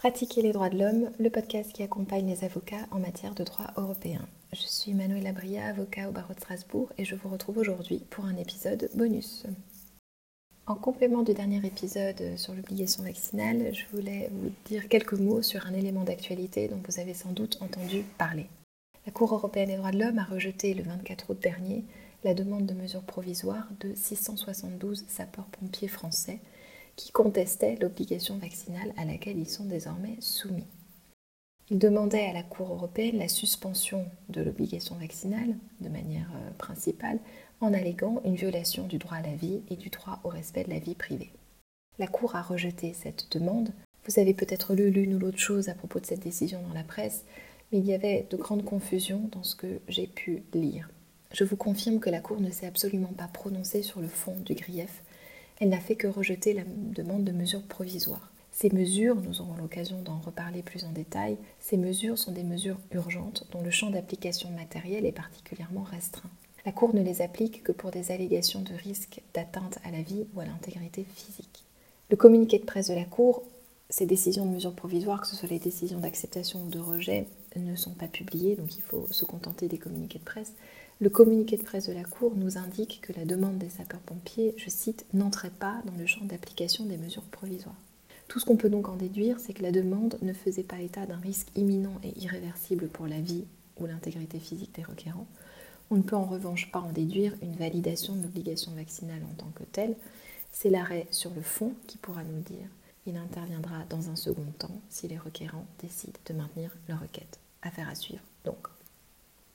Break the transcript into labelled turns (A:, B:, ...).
A: Pratiquer les droits de l'homme, le podcast qui accompagne les avocats en matière de droit européen. Je suis Manuela Bria, avocat au barreau de Strasbourg, et je vous retrouve aujourd'hui pour un épisode bonus. En complément du dernier épisode sur l'obligation vaccinale, je voulais vous dire quelques mots sur un élément d'actualité dont vous avez sans doute entendu parler. La Cour européenne des droits de l'homme a rejeté le 24 août dernier la demande de mesures provisoires de 672 sapeurs-pompiers français qui contestaient l'obligation vaccinale à laquelle ils sont désormais soumis. Ils demandaient à la Cour européenne la suspension de l'obligation vaccinale de manière euh, principale en alléguant une violation du droit à la vie et du droit au respect de la vie privée. La Cour a rejeté cette demande. Vous avez peut-être lu l'une ou l'autre chose à propos de cette décision dans la presse, mais il y avait de grandes confusions dans ce que j'ai pu lire. Je vous confirme que la Cour ne s'est absolument pas prononcée sur le fond du grief, elle n'a fait que rejeter la demande de mesures provisoires. Ces mesures, nous aurons l'occasion d'en reparler plus en détail, ces mesures sont des mesures urgentes dont le champ d'application matériel est particulièrement restreint. La Cour ne les applique que pour des allégations de risque d'atteinte à la vie ou à l'intégrité physique. Le communiqué de presse de la Cour, ces décisions de mesures provisoires, que ce soit les décisions d'acceptation ou de rejet, ne sont pas publiées, donc il faut se contenter des communiqués de presse. Le communiqué de presse de la Cour nous indique que la demande des sapeurs-pompiers, je cite, n'entrait pas dans le champ d'application des mesures provisoires. Tout ce qu'on peut donc en déduire, c'est que la demande ne faisait pas état d'un risque imminent et irréversible pour la vie ou l'intégrité physique des requérants. On ne peut en revanche pas en déduire une validation de l'obligation vaccinale en tant que telle. C'est l'arrêt sur le fond qui pourra nous dire. Il interviendra dans un second temps si les requérants décident de maintenir leur requête. Affaire à suivre donc.